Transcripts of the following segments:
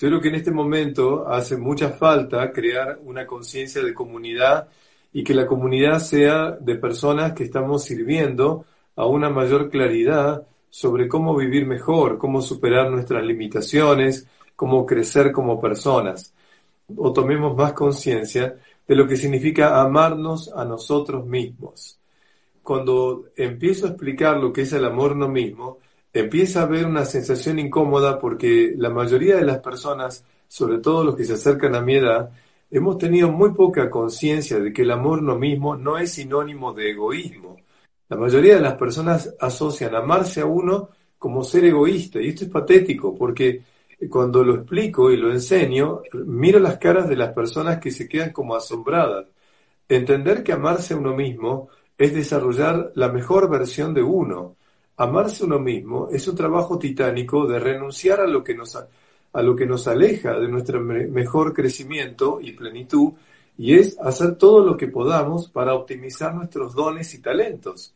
Yo creo que en este momento hace mucha falta crear una conciencia de comunidad y que la comunidad sea de personas que estamos sirviendo a una mayor claridad sobre cómo vivir mejor, cómo superar nuestras limitaciones, cómo crecer como personas. O tomemos más conciencia de lo que significa amarnos a nosotros mismos. Cuando empiezo a explicar lo que es el amor no mismo, empieza a haber una sensación incómoda porque la mayoría de las personas, sobre todo los que se acercan a mi edad, hemos tenido muy poca conciencia de que el amor no mismo no es sinónimo de egoísmo. La mayoría de las personas asocian amarse a uno como ser egoísta y esto es patético porque cuando lo explico y lo enseño, miro las caras de las personas que se quedan como asombradas. Entender que amarse a uno mismo es desarrollar la mejor versión de uno, Amarse uno mismo es un trabajo titánico de renunciar a lo que nos, a lo que nos aleja de nuestro mejor crecimiento y plenitud, y es hacer todo lo que podamos para optimizar nuestros dones y talentos.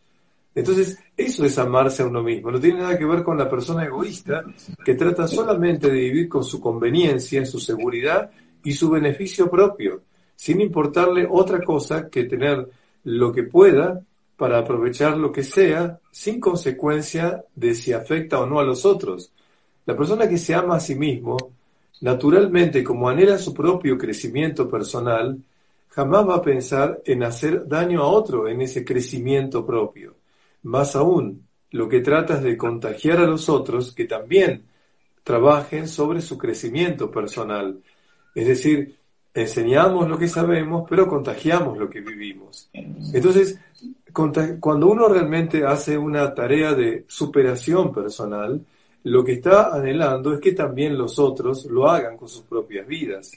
Entonces, eso es amarse a uno mismo. No tiene nada que ver con la persona egoísta que trata solamente de vivir con su conveniencia, su seguridad y su beneficio propio, sin importarle otra cosa que tener lo que pueda para aprovechar lo que sea sin consecuencia de si afecta o no a los otros. La persona que se ama a sí mismo, naturalmente como anhela su propio crecimiento personal, jamás va a pensar en hacer daño a otro en ese crecimiento propio. Más aún, lo que trata es de contagiar a los otros que también trabajen sobre su crecimiento personal. Es decir, enseñamos lo que sabemos, pero contagiamos lo que vivimos. Entonces, cuando uno realmente hace una tarea de superación personal, lo que está anhelando es que también los otros lo hagan con sus propias vidas.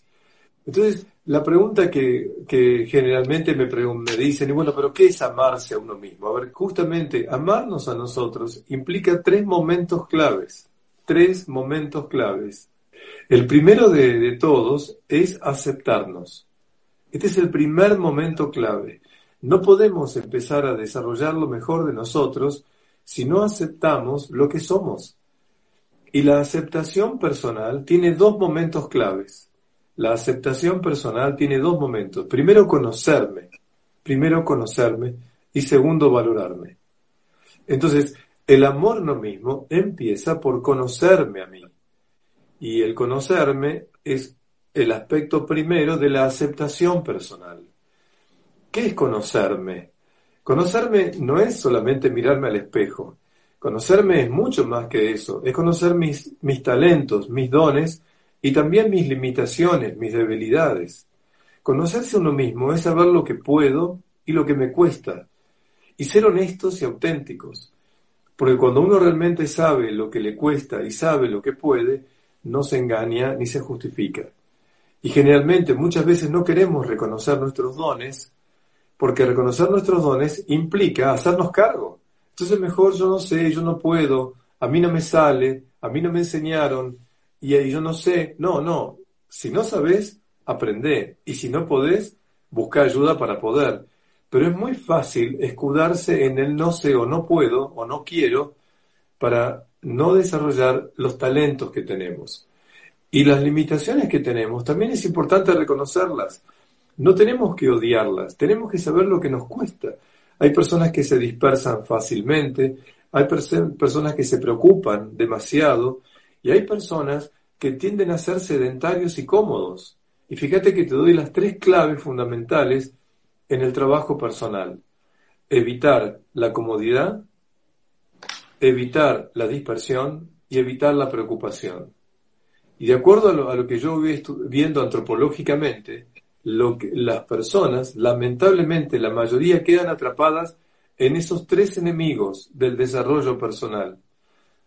Entonces, la pregunta que, generalmente me, me dicen, y bueno, pero ¿qué es amarse a uno mismo? A ver, justamente amarnos a nosotros implica tres momentos claves, tres momentos claves. El primero de, todos es aceptarnos. Este es el primer momento clave. No podemos empezar a desarrollar lo mejor de nosotros si no aceptamos lo que somos. Y la aceptación personal tiene dos momentos claves. La aceptación personal tiene dos momentos. Primero, conocerme. Primero, conocerme. Y segundo, valorarme. Entonces, el amor no mismo empieza por conocerme a mí. Y el conocerme es el aspecto primero de la aceptación personal. ¿Qué es conocerme? Conocerme no es solamente mirarme al espejo. Conocerme es mucho más que eso. Es conocer mis, mis talentos, mis dones y también mis limitaciones, mis debilidades. Conocerse uno mismo es saber lo que puedo y lo que me cuesta. Y ser honestos y auténticos. Porque cuando uno realmente sabe lo que le cuesta y sabe lo que puede, no se engaña ni se justifica. Y generalmente muchas veces no queremos reconocer nuestros dones porque reconocer nuestros dones implica hacernos cargo. Entonces mejor yo no sé, yo no puedo, a mí no me sale, a mí no me enseñaron, y yo no sé. No, no. Si no sabes, aprende. Y si no podés, busca ayuda para poder. Pero es muy fácil escudarse en el no sé o no puedo o no quiero para no desarrollar los talentos que tenemos. Y las limitaciones que tenemos, también es importante reconocerlas. No tenemos que odiarlas, tenemos que saber lo que nos cuesta. Hay personas que se dispersan fácilmente, hay personas que se preocupan demasiado y hay personas que tienden a ser sedentarios y cómodos. Y fíjate que te doy las tres claves fundamentales en el trabajo personal. Evitar la comodidad, evitar la dispersión y evitar la preocupación. Y de acuerdo a lo, a lo que yo voy viendo antropológicamente, lo que, las personas, lamentablemente la mayoría quedan atrapadas en esos tres enemigos del desarrollo personal.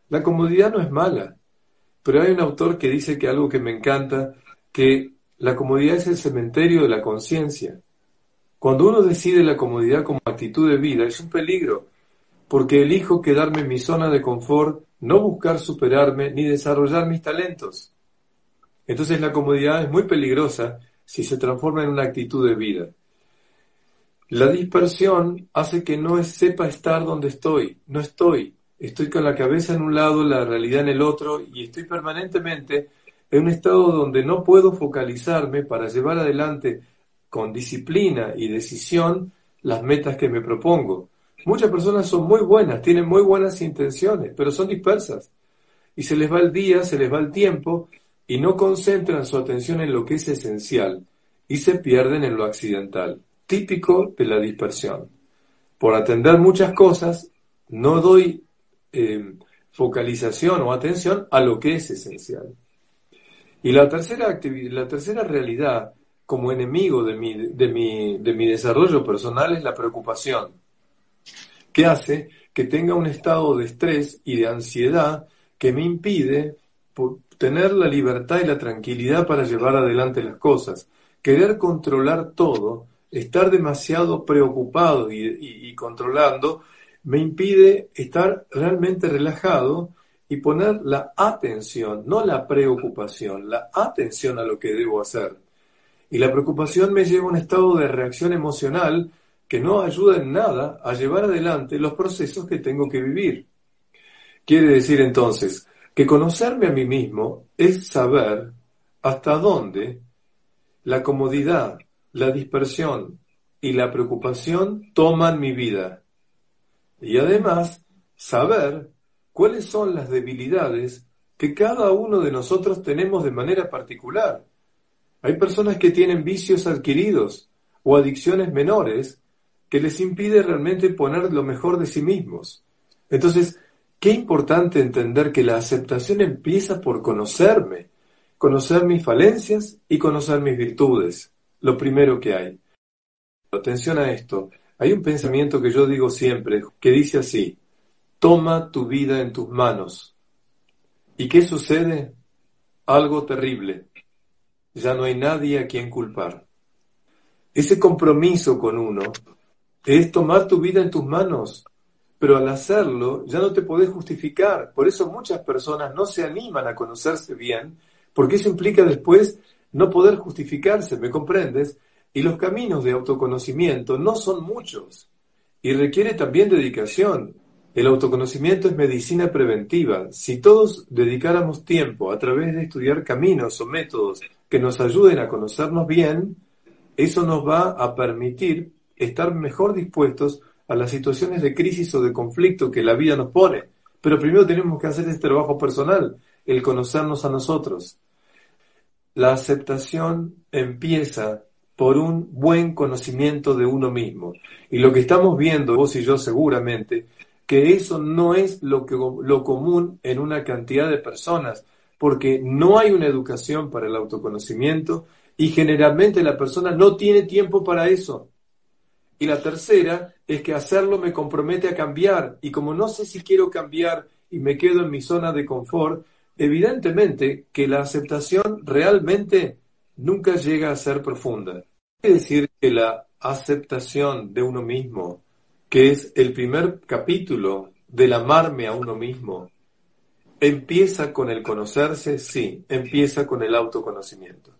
La comodidad no es mala, pero hay un autor que dice que algo que me encanta, que la comodidad es el cementerio de la conciencia. Cuando uno decide la comodidad como actitud de vida, es un peligro, porque elijo quedarme en mi zona de confort, no buscar superarme ni desarrollar mis talentos. Entonces la comodidad es muy peligrosa si se transforma en una actitud de vida. La dispersión hace que no sepa estar donde estoy, no estoy, estoy con la cabeza en un lado, la realidad en el otro y estoy permanentemente en un estado donde no puedo focalizarme para llevar adelante con disciplina y decisión las metas que me propongo. Muchas personas son muy buenas, tienen muy buenas intenciones, pero son dispersas. Y se les va el día, se les va el tiempo y no concentran su atención en lo que es esencial y se pierden en lo accidental, típico de la dispersión. Por atender muchas cosas, no doy eh, focalización o atención a lo que es esencial. Y la tercera, la tercera realidad como enemigo de mi, de, mi, de mi desarrollo personal es la preocupación, que hace que tenga un estado de estrés y de ansiedad que me impide tener la libertad y la tranquilidad para llevar adelante las cosas. Querer controlar todo, estar demasiado preocupado y controlando, me impide estar realmente relajado y poner la atención, no la preocupación, la atención a lo que debo hacer. Y la preocupación me lleva a un estado de reacción emocional que no ayuda en nada a llevar adelante los procesos que tengo que vivir. Quiere decir entonces que conocerme a mí mismo es saber hasta dónde la comodidad, la dispersión y la preocupación toman mi vida y además saber cuáles son las debilidades que cada uno de nosotros tenemos de manera particular. Hay personas que tienen vicios adquiridos o adicciones menores que les impide realmente poner lo mejor de sí mismos. Entonces, qué importante entender que la aceptación empieza por conocerme, conocer mis falencias y conocer mis virtudes, lo primero que hay. Atención a esto, hay un pensamiento que yo digo siempre, que dice así, toma tu vida en tus manos. ¿Y qué sucede? Algo terrible. Ya no hay nadie a quien culpar. Ese compromiso con uno es tomar tu vida en tus manos, pero al hacerlo ya no te podés justificar. Por eso muchas personas no se animan a conocerse bien, porque eso implica después no poder justificarse, ¿me comprendes? Y los caminos de autoconocimiento no son muchos y requiere también dedicación. El autoconocimiento es medicina preventiva. Si todos dedicáramos tiempo a través de estudiar caminos o métodos que nos ayuden a conocernos bien, eso nos va a permitir estar mejor dispuestos a las situaciones de crisis o de conflicto que la vida nos pone. Pero primero tenemos que hacer este trabajo personal, el conocernos a nosotros. La aceptación empieza por un buen conocimiento de uno mismo. Y lo que estamos viendo, vos y yo seguramente, que eso no es lo, que, lo común en una cantidad de personas, porque no hay una educación para el autoconocimiento y generalmente la persona no tiene tiempo para eso. Y la tercera es que hacerlo me compromete a cambiar y como no sé si quiero cambiar y me quedo en mi zona de confort, evidentemente que la aceptación realmente nunca llega a ser profunda. Quiere decir que la aceptación de uno mismo, que es el primer capítulo del amarme a uno mismo, empieza con el conocerse, sí, empieza con el autoconocimiento.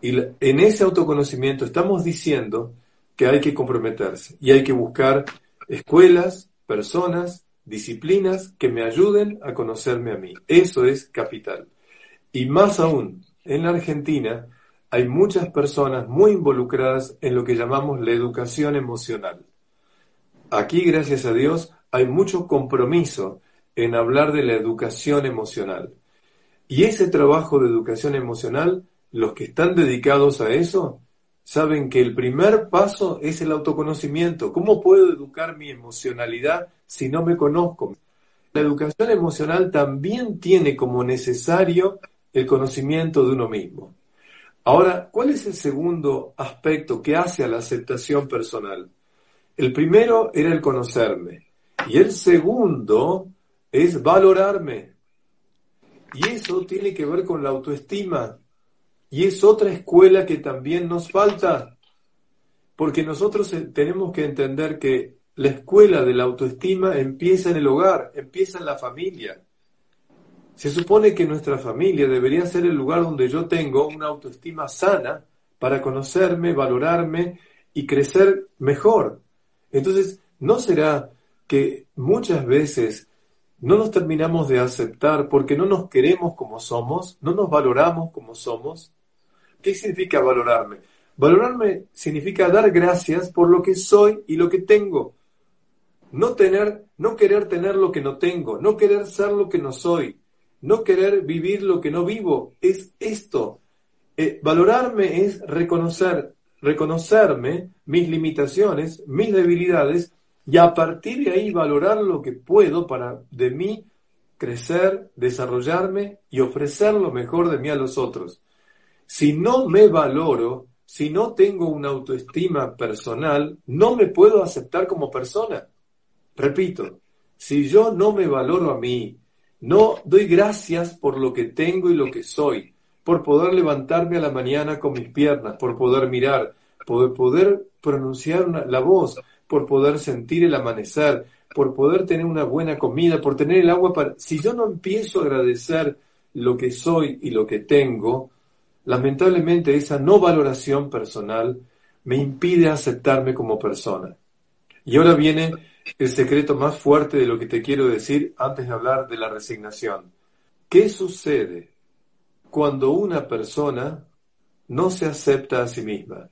Y en ese autoconocimiento estamos diciendo que hay que comprometerse y hay que buscar escuelas, personas, disciplinas que me ayuden a conocerme a mí. Eso es capital. Y más aún, en la Argentina, hay muchas personas muy involucradas en lo que llamamos la educación emocional. Aquí, gracias a Dios, hay mucho compromiso en hablar de la educación emocional. Y ese trabajo de educación emocional, los que están dedicados a eso, saben que el primer paso es el autoconocimiento. ¿Cómo puedo educar mi emocionalidad si no me conozco? La educación emocional también tiene como necesario el conocimiento de uno mismo. Ahora, ¿cuál es el segundo aspecto que hace a la aceptación personal? El primero era el conocerme y el segundo es valorarme. Y eso tiene que ver con la autoestima. Y es otra escuela que también nos falta. Porque nosotros eh, tenemos que entender que la escuela de la autoestima empieza en el hogar, empieza en la familia. Se supone que nuestra familia debería ser el lugar donde yo tengo una autoestima sana para conocerme, valorarme y crecer mejor. Entonces, ¿no será que muchas veces no nos terminamos de aceptar porque no nos queremos como somos, no nos valoramos como somos. ¿Qué significa valorarme? Valorarme significa dar gracias por lo que soy y lo que tengo. No tener, no querer tener lo que no tengo, no querer ser lo que no soy, no querer vivir lo que no vivo, es esto. Eh, valorarme es reconocer, reconocerme, mis limitaciones, mis debilidades, y a partir de ahí valorar lo que puedo para de mí crecer, desarrollarme y ofrecer lo mejor de mí a los otros. Si no me valoro, si no tengo una autoestima personal, no me puedo aceptar como persona. Repito, si yo no me valoro a mí, no doy gracias por lo que tengo y lo que soy, por poder levantarme a la mañana con mis piernas, por poder mirar, por poder pronunciar la voz, por poder sentir el amanecer, por poder tener una buena comida, por tener el agua para... Si yo no empiezo a agradecer lo que soy y lo que tengo, lamentablemente esa no valoración personal me impide aceptarme como persona. Y ahora viene el secreto más fuerte de lo que te quiero decir antes de hablar de la resignación. ¿Qué sucede cuando una persona no se acepta a sí misma?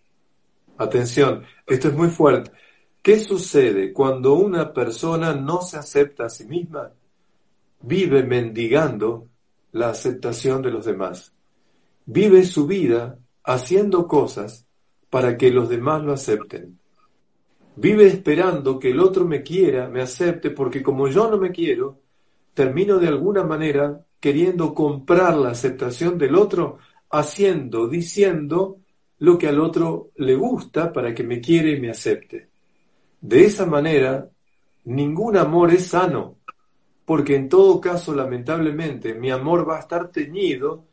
Atención, esto es muy fuerte. ¿Qué sucede cuando una persona no se acepta a sí misma? Vive mendigando la aceptación de los demás. Vive su vida haciendo cosas para que los demás lo acepten. Vive esperando que el otro me quiera, me acepte, porque como yo no me quiero, termino de alguna manera queriendo comprar la aceptación del otro, haciendo, diciendo lo que al otro le gusta para que me quiera y me acepte. De esa manera, ningún amor es sano, porque en todo caso, lamentablemente, mi amor va a estar teñido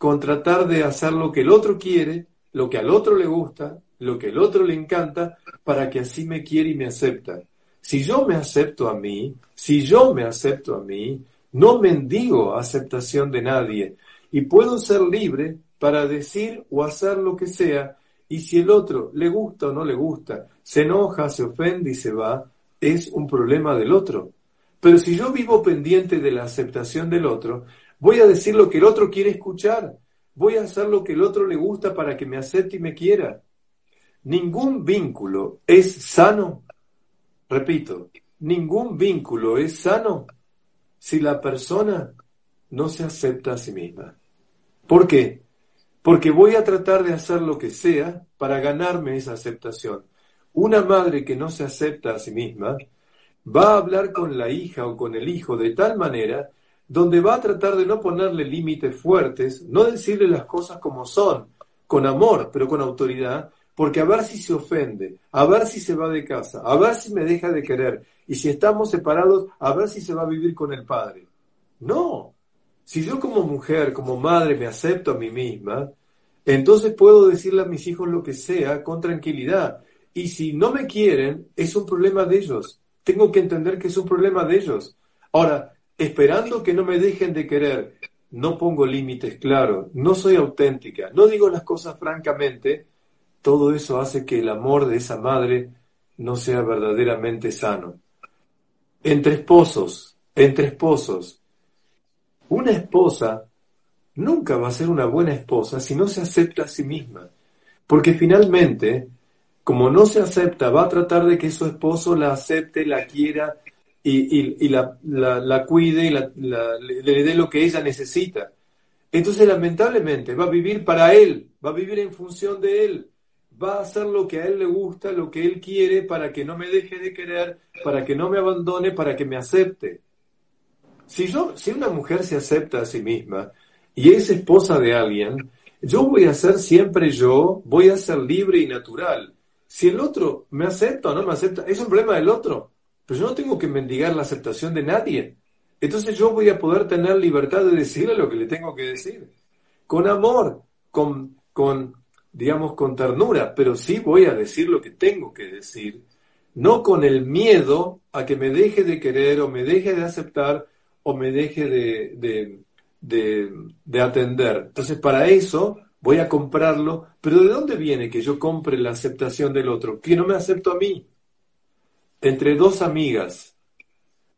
con tratar de hacer lo que el otro quiere, lo que al otro le gusta, lo que el otro le encanta, para que así me quiera y me acepta. Si yo me acepto a mí, si yo me acepto a mí, no mendigo aceptación de nadie y puedo ser libre para decir o hacer lo que sea y si el otro le gusta o no le gusta, se enoja, se ofende y se va, es un problema del otro. Pero si yo vivo pendiente de la aceptación del otro, voy a decir lo que el otro quiere escuchar, voy a hacer lo que el otro le gusta para que me acepte y me quiera. Ningún vínculo es sano. Repito, ningún vínculo es sano si la persona no se acepta a sí misma. ¿Por qué? porque voy a tratar de hacer lo que sea para ganarme esa aceptación. Una madre que no se acepta a sí misma va a hablar con la hija o con el hijo de tal manera donde va a tratar de no ponerle límites fuertes, no decirle las cosas como son, con amor, pero con autoridad, porque a ver si se ofende, a ver si se va de casa, a ver si me deja de querer, y si estamos separados, a ver si se va a vivir con el padre. No, si yo como mujer, como madre me acepto a mí misma, entonces puedo decirle a mis hijos lo que sea con tranquilidad. Y si no me quieren, es un problema de ellos. Tengo que entender que es un problema de ellos. Ahora, esperando que no me dejen de querer, no pongo límites claros, no soy auténtica, no digo las cosas francamente, todo eso hace que el amor de esa madre no sea verdaderamente sano. Entre esposos, entre esposos, una esposa nunca va a ser una buena esposa si no se acepta a sí misma. Porque finalmente, como no se acepta, va a tratar de que su esposo la acepte, la quiera y, la, cuide y le dé lo que ella necesita. Entonces, lamentablemente, va a vivir para él, va a vivir en función de él, va a hacer lo que a él le gusta, lo que él quiere, para que no me deje de querer, para que no me abandone, para que me acepte. Si, yo, si una mujer se acepta a sí misma y es esposa de alguien, yo voy a ser siempre yo, voy a ser libre y natural. Si el otro me acepta o no me acepta, es un problema del otro. Pero yo no tengo que mendigar la aceptación de nadie. Entonces yo voy a poder tener libertad de decirle lo que le tengo que decir. Con amor, con, con digamos, con ternura, pero sí voy a decir lo que tengo que decir. No con el miedo a que me deje de querer o me deje de aceptar o me deje de, de, atender. Entonces, para eso voy a comprarlo, pero ¿de dónde viene que yo compre la aceptación del otro? Que no me acepto a mí. Entre dos amigas,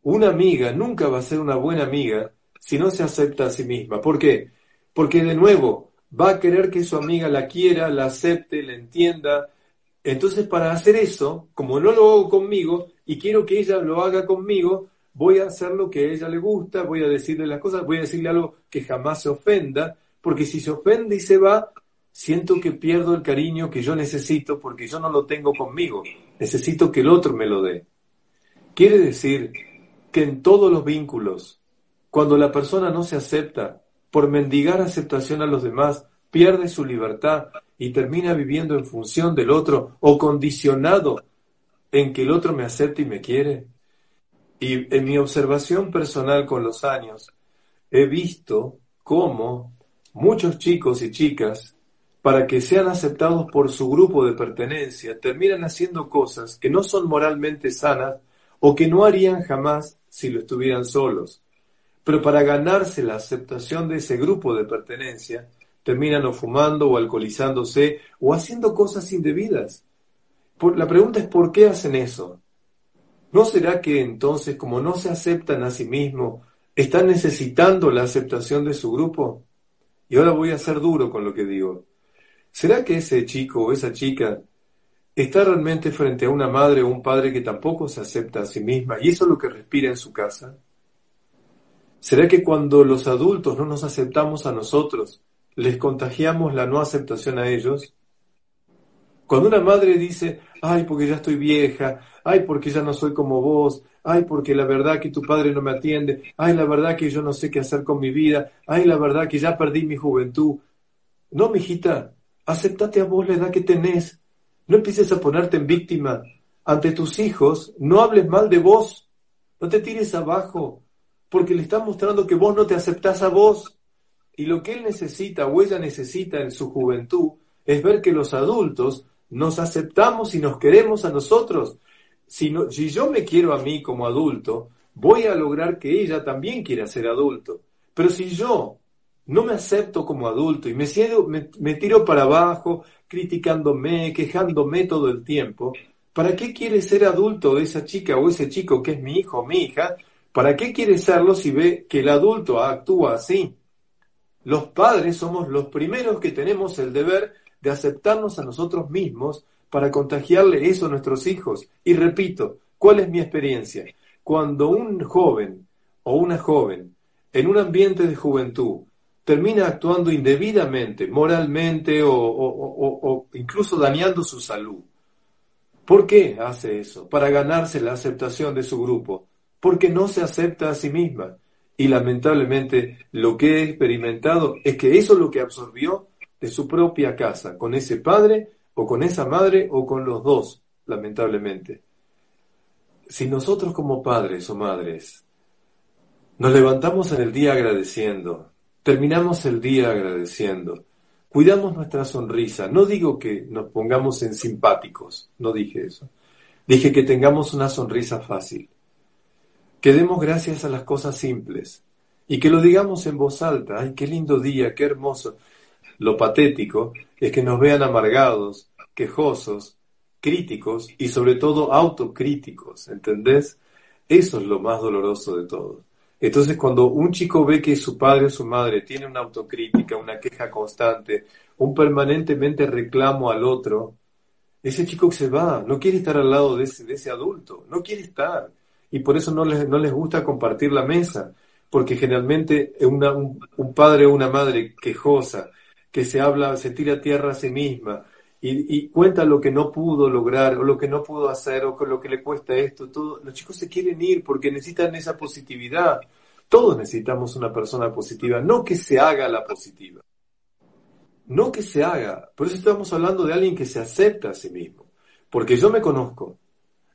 una amiga nunca va a ser una buena amiga si no se acepta a sí misma. ¿Por qué? Porque de nuevo va a querer que su amiga la quiera, la acepte, la entienda. Entonces, para hacer eso, como no lo hago conmigo y quiero que ella lo haga conmigo, voy a hacer lo que a ella le gusta, voy a decirle las cosas, voy a decirle algo que jamás se ofenda, porque si se ofende y se va, siento que pierdo el cariño que yo necesito porque yo no lo tengo conmigo, necesito que el otro me lo dé. Quiere decir que en todos los vínculos, cuando la persona no se acepta, por mendigar aceptación a los demás, pierde su libertad y termina viviendo en función del otro o condicionado en que el otro me acepte y me quiere. Y en mi observación personal con los años, he visto cómo muchos chicos y chicas, para que sean aceptados por su grupo de pertenencia, terminan haciendo cosas que no son moralmente sanas o que no harían jamás si lo estuvieran solos. Pero para ganarse la aceptación de ese grupo de pertenencia, terminan o fumando o alcoholizándose o haciendo cosas indebidas. la pregunta es ¿por qué hacen eso? ¿No será que entonces, como no se aceptan a sí mismos, están necesitando la aceptación de su grupo? Y ahora voy a ser duro con lo que digo. ¿Será que ese chico o esa chica está realmente frente a una madre o un padre que tampoco se acepta a sí misma y eso es lo que respira en su casa? ¿Será que cuando los adultos no nos aceptamos a nosotros, les contagiamos la no aceptación a ellos? Cuando una madre dice, ay, porque ya estoy vieja, ay, porque ya no soy como vos, ay, porque la verdad que tu padre no me atiende, ay, la verdad que yo no sé qué hacer con mi vida, ay, la verdad que ya perdí mi juventud. No, mijita, aceptate a vos la edad que tenés. No empieces a ponerte en víctima. Ante tus hijos, no hables mal de vos. No te tires abajo, porque le estás mostrando que vos no te aceptás a vos. Y lo que él necesita o ella necesita en su juventud es ver que los adultos nos aceptamos y nos queremos a nosotros. Si, si yo me quiero a mí como adulto, voy a lograr que ella también quiera ser adulto. Pero si yo no me acepto como adulto y me, me, tiro para abajo, criticándome, quejándome todo el tiempo, ¿para qué quiere ser adulto esa chica o ese chico que es mi hijo o mi hija? ¿Para qué quiere serlo si ve que el adulto actúa así? Los padres somos los primeros que tenemos el deber de aceptarnos a nosotros mismos para contagiarle eso a nuestros hijos. Y repito, ¿cuál es mi experiencia? Cuando un joven o una joven en un ambiente de juventud termina actuando indebidamente, moralmente o, incluso dañando su salud. ¿Por qué hace eso? Para ganarse la aceptación de su grupo. Porque no se acepta a sí misma. Y lamentablemente lo que he experimentado es que eso es lo que absorbió de su propia casa, con ese padre o con esa madre o con los dos, lamentablemente. Si nosotros como padres o madres nos levantamos en el día agradeciendo, terminamos el día agradeciendo, cuidamos nuestra sonrisa, no digo que nos pongamos en simpáticos, no dije eso, dije que tengamos una sonrisa fácil, que demos gracias a las cosas simples y que lo digamos en voz alta, ay, qué lindo día, qué hermoso. Lo patético es que nos vean amargados, quejosos, críticos y sobre todo autocríticos, ¿entendés? Eso es lo más doloroso de todo. Entonces, cuando un chico ve que su padre o su madre tiene una autocrítica, una queja constante, un permanentemente reclamo al otro, ese chico se va, no quiere estar al lado de ese, de ese adulto, no quiere estar. Y por eso no les, no les gusta compartir la mesa, porque generalmente un, un padre o una madre quejosa, que se habla, se tira a tierra a sí misma y, cuenta lo que no pudo lograr o lo que no pudo hacer o lo que le cuesta esto, todo. Los chicos se quieren ir porque necesitan esa positividad. Todos necesitamos una persona positiva, no que se haga la positiva. No que se haga. Por eso estamos hablando de alguien que se acepta a sí mismo. Porque yo me conozco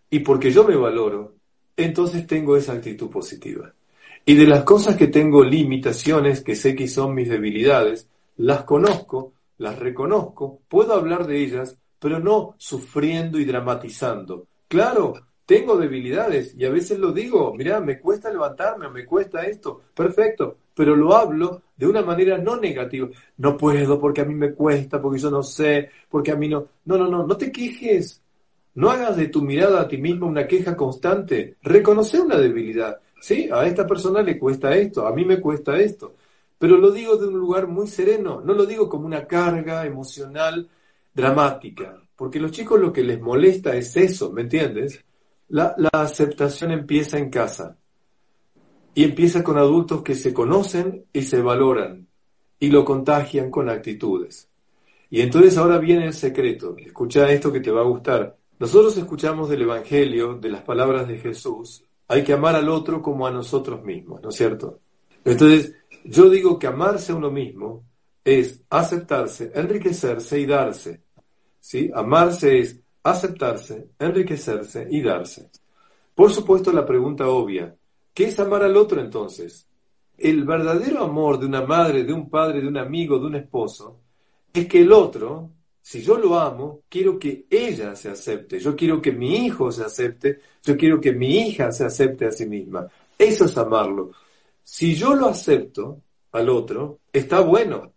y porque yo me valoro, entonces tengo esa actitud positiva. Y de las cosas que tengo limitaciones, que sé que son mis debilidades, las conozco, las reconozco, puedo hablar de ellas, pero no sufriendo y dramatizando. Claro, tengo debilidades y a veces lo digo, mira, me cuesta levantarme, me cuesta esto, perfecto, pero lo hablo de una manera no negativa. No puedo porque a mí me cuesta, porque yo no sé, porque a mí no. No, no, no, no te quejes. No hagas de tu mirada a ti mismo una queja constante. Reconoce una debilidad. Sí, a esta persona le cuesta esto, a mí me cuesta esto. Pero lo digo de un lugar muy sereno, no lo digo como una carga emocional dramática, porque los chicos lo que les molesta es eso, ¿me entiendes? La, la aceptación empieza en casa y empieza con adultos que se conocen y se valoran y lo contagian con actitudes. Y entonces ahora viene el secreto, escucha esto que te va a gustar. Nosotros escuchamos del Evangelio, de las palabras de Jesús, hay que amar al otro como a nosotros mismos, ¿no es cierto? Entonces, yo digo que amarse a uno mismo es aceptarse, enriquecerse y darse. ¿Sí? Amarse es aceptarse, enriquecerse y darse. Por supuesto, la pregunta obvia, ¿qué es amar al otro entonces? El verdadero amor de una madre, de un padre, de un amigo, de un esposo, es que el otro si yo lo amo, quiero que ella se acepte, yo quiero que mi hijo se acepte, yo quiero que mi hija se acepte a sí misma. Eso es amarlo. Si yo lo acepto al otro, está bueno,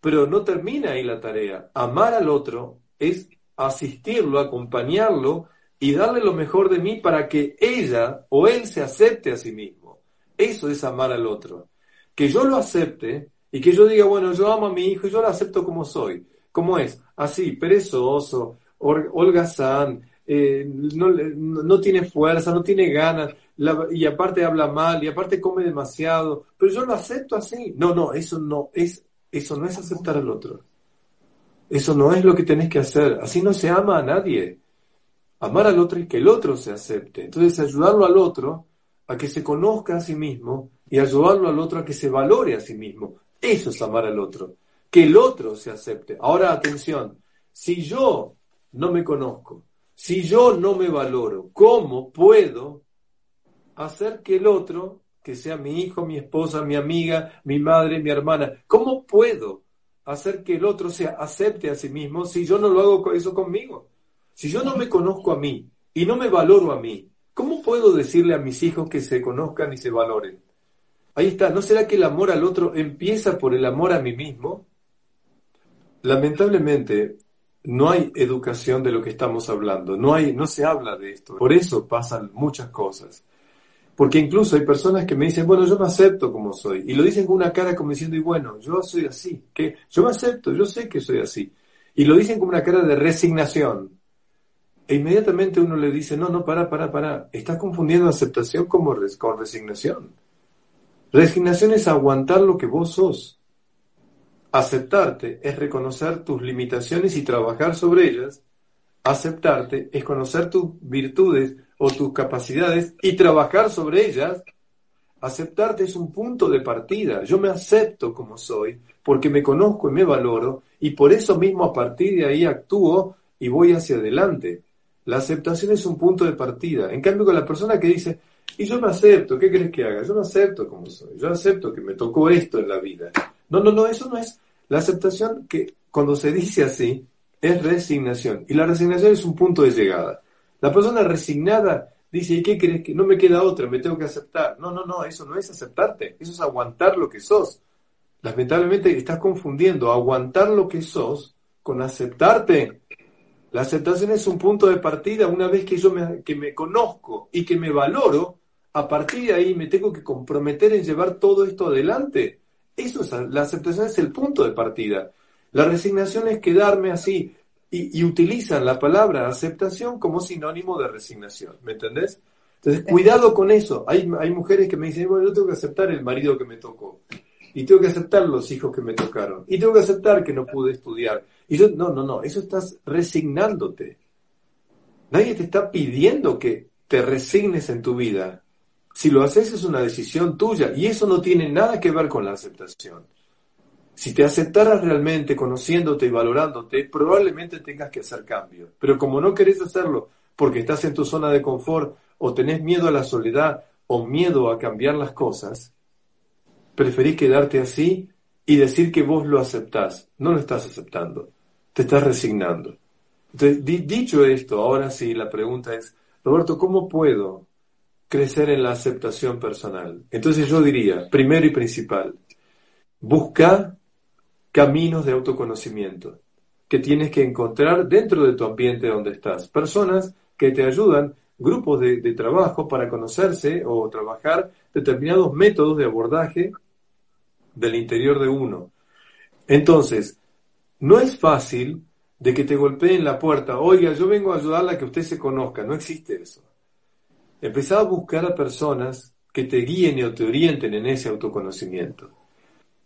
pero no termina ahí la tarea. Amar al otro es asistirlo, acompañarlo y darle lo mejor de mí para que ella o él se acepte a sí mismo. Eso es amar al otro. Que yo lo acepte y que yo diga, bueno, yo amo a mi hijo y yo lo acepto como soy ¿Cómo es? Así, perezoso, holgazán, eh, no, no, tiene fuerza, no tiene ganas, y aparte habla mal, y aparte come demasiado, pero yo lo acepto así. No, no, eso no es, eso no es aceptar al otro. Eso no es lo que tenés que hacer. Así no se ama a nadie. Amar al otro es que el otro se acepte. Entonces ayudarlo al otro a que se conozca a sí mismo y ayudarlo al otro a que se valore a sí mismo. Eso es amar al otro que el otro se acepte. Ahora atención, si yo no me conozco, si yo no me valoro, ¿cómo puedo hacer que el otro, que sea mi hijo, mi esposa, mi amiga, mi madre, mi hermana, cómo puedo hacer que el otro se acepte a sí mismo si yo no lo hago eso conmigo? Si yo no me conozco a mí y no me valoro a mí, ¿cómo puedo decirle a mis hijos que se conozcan y se valoren? Ahí está, ¿no será que el amor al otro empieza por el amor a mí mismo? Lamentablemente, no hay educación de lo que estamos hablando, no, hay, no se habla de esto. Por eso pasan muchas cosas. Porque incluso hay personas que me dicen, bueno, yo me acepto como soy. Y lo dicen con una cara como diciendo, y bueno, yo soy así. que Yo me acepto, yo sé que soy así. Y lo dicen con una cara de resignación. E inmediatamente uno le dice, no, no, para, para, para. Estás confundiendo aceptación como con resignación. Resignación es aguantar lo que vos sos. Aceptarte es reconocer tus limitaciones y trabajar sobre ellas. Aceptarte es conocer tus virtudes o tus capacidades y trabajar sobre ellas. Aceptarte es un punto de partida. Yo me acepto como soy porque me conozco y me valoro y por eso mismo a partir de ahí actúo y voy hacia adelante. La aceptación es un punto de partida. En cambio, con la persona que dice, y yo me acepto, ¿qué crees que haga? Yo me acepto como soy. Yo acepto que me tocó esto en la vida. No, no, no, eso no es la aceptación que cuando se dice así es resignación y la resignación es un punto de llegada. La persona resignada dice, ¿y qué crees que no me queda otra? Me tengo que aceptar. No, no, no, eso no es aceptarte, eso es aguantar lo que sos. Lamentablemente estás confundiendo aguantar lo que sos con aceptarte. La aceptación es un punto de partida una vez que yo me, que me conozco y que me valoro, a partir de ahí me tengo que comprometer en llevar todo esto adelante. Eso es, la aceptación es el punto de partida. La resignación es quedarme así y, utilizan la palabra aceptación como sinónimo de resignación. ¿Me entendés? Entonces, cuidado con eso. Hay, hay mujeres que me dicen, bueno, yo tengo que aceptar el marido que me tocó. Y tengo que aceptar los hijos que me tocaron. Y tengo que aceptar que no pude estudiar. Y yo, no, no, no, eso estás resignándote. Nadie te está pidiendo que te resignes en tu vida. Si lo haces es una decisión tuya y eso no tiene nada que ver con la aceptación. Si te aceptaras realmente conociéndote y valorándote, probablemente tengas que hacer cambios. Pero como no querés hacerlo porque estás en tu zona de confort o tenés miedo a la soledad o miedo a cambiar las cosas, preferís quedarte así y decir que vos lo aceptás. No lo estás aceptando, te estás resignando. Entonces, dicho esto, ahora sí, la pregunta es, Roberto, ¿cómo puedo crecer en la aceptación personal. Entonces yo diría, primero y principal, busca caminos de autoconocimiento. que tienes que encontrar dentro de tu ambiente donde estás. Personas que te ayudan, grupos de, trabajo para conocerse o trabajar determinados métodos de abordaje del interior de uno. Entonces, no es fácil de que te golpeen la puerta, oiga, yo vengo a ayudarla a que usted se conozca, no existe eso. Empezá a buscar a personas que te guíen o te orienten en ese autoconocimiento.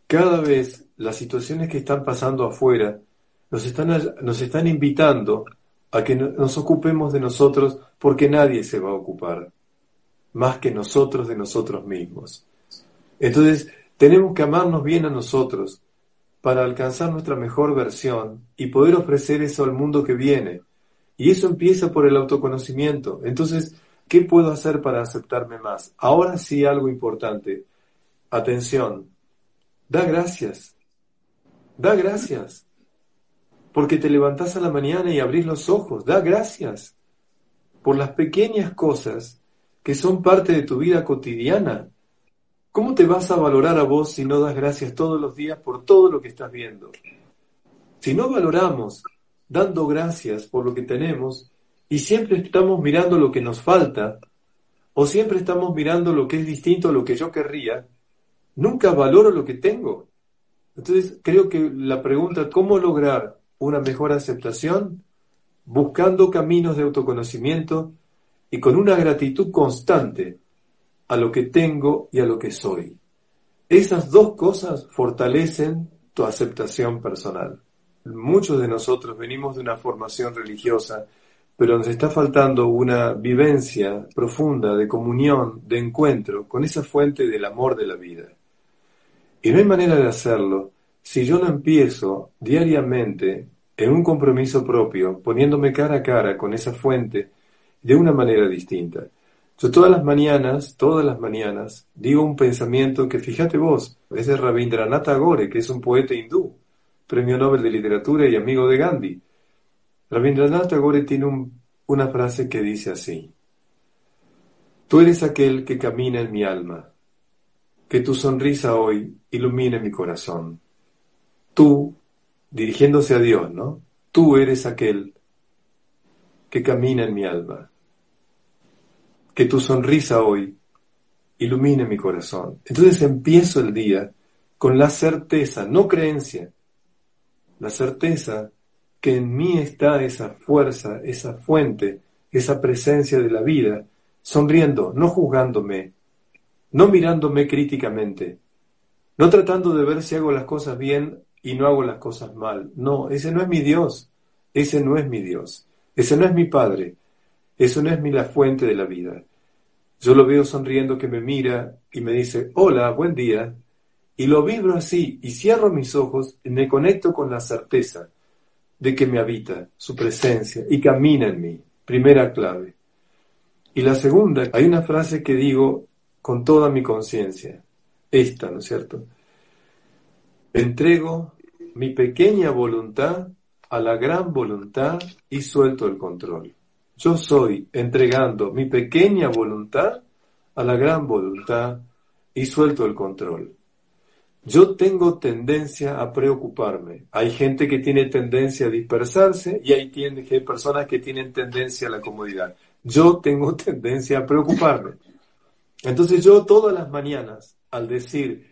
Cada vez las situaciones que están pasando afuera nos están, nos están invitando a que nos ocupemos de nosotros porque nadie se va a ocupar más que nosotros de nosotros mismos. Entonces, tenemos que amarnos bien a nosotros para alcanzar nuestra mejor versión y poder ofrecer eso al mundo que viene. Y eso empieza por el autoconocimiento. Entonces, ¿qué puedo hacer para aceptarme más? Ahora sí algo importante. Atención. Da gracias. Da gracias. Porque te levantás a la mañana y abrís los ojos. Da gracias por las pequeñas cosas que son parte de tu vida cotidiana. ¿Cómo te vas a valorar a vos si no das gracias todos los días por todo lo que estás viendo? Si no valoramos dando gracias por lo que tenemos y siempre estamos mirando lo que nos falta o siempre estamos mirando lo que es distinto a lo que yo querría, nunca valoro lo que tengo. Entonces creo que la pregunta, ¿cómo lograr una mejor aceptación? Buscando caminos de autoconocimiento y con una gratitud constante a lo que tengo y a lo que soy. Esas dos cosas fortalecen tu aceptación personal. Muchos de nosotros venimos de una formación religiosa, pero nos está faltando una vivencia profunda de comunión, de encuentro con esa fuente del amor de la vida. Y no hay manera de hacerlo si yo no empiezo diariamente en un compromiso propio, poniéndome cara a cara con esa fuente de una manera distinta. Yo todas las mañanas, todas las mañanas, digo un pensamiento que fíjate vos, es de Rabindranath Tagore, que es un poeta hindú, premio Nobel de Literatura y amigo de Gandhi. Rabindranath Tagore tiene una frase que dice así, Tú eres aquel que camina en mi alma, que tu sonrisa hoy ilumine mi corazón. Tú, dirigiéndose a Dios, ¿no? Tú eres aquel que camina en mi alma que tu sonrisa hoy ilumine mi corazón. Entonces empiezo el día con la certeza, no creencia, la certeza que en mí está esa fuerza, esa fuente, esa presencia de la vida, sonriendo, no juzgándome, no mirándome críticamente, no tratando de ver si hago las cosas bien y no hago las cosas mal. No, ese no es mi Dios, ese no es mi Dios, ese no es mi Padre, eso no es mi la fuente de la vida. Yo lo veo sonriendo que me mira y me dice, hola, buen día. Y lo vibro así y cierro mis ojos y me conecto con la certeza de que me habita su presencia y camina en mí. Primera clave. Y la segunda, hay una frase que digo con toda mi conciencia. Esta, ¿no es cierto? Entrego mi pequeña voluntad a la gran voluntad y suelto el control. Yo soy entregando mi pequeña voluntad a la gran voluntad y suelto el control. Yo tengo tendencia a preocuparme. Hay gente que tiene tendencia a dispersarse y hay personas que tienen tendencia a la comodidad. Yo tengo tendencia a preocuparme. Entonces yo todas las mañanas, al decir,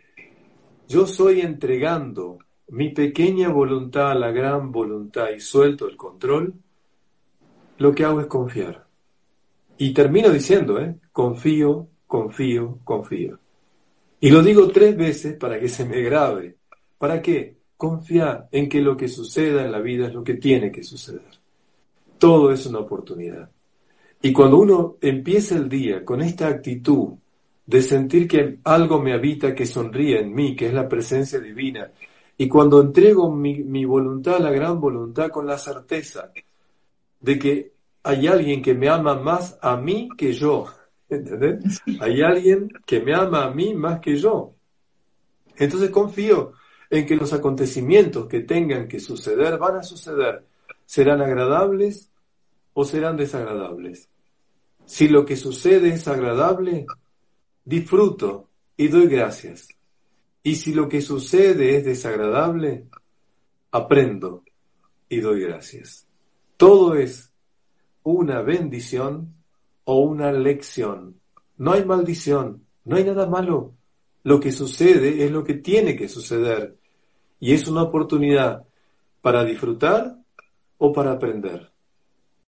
yo soy entregando mi pequeña voluntad a la gran voluntad y suelto el control, lo que hago es confiar. Y termino diciendo, ¿eh? confío, confío, confío. Y lo digo tres veces para que se me grabe. ¿Para qué? Confiar en que lo que suceda en la vida es lo que tiene que suceder. Todo es una oportunidad. Y cuando uno empieza el día con esta actitud de sentir que algo me habita que sonríe en mí, que es la presencia divina, y cuando entrego mi, voluntad a la gran voluntad con la certeza de que hay alguien que me ama más a mí que yo. ¿Entendés? Hay alguien que me ama a mí más que yo. Entonces confío en que los acontecimientos que tengan que suceder van a suceder. ¿Serán agradables o serán desagradables? Si lo que sucede es agradable, disfruto y doy gracias. Y si lo que sucede es desagradable, aprendo y doy gracias. Todo es una bendición o una lección. No hay maldición, no hay nada malo. Lo que sucede es lo que tiene que suceder y es una oportunidad para disfrutar o para aprender.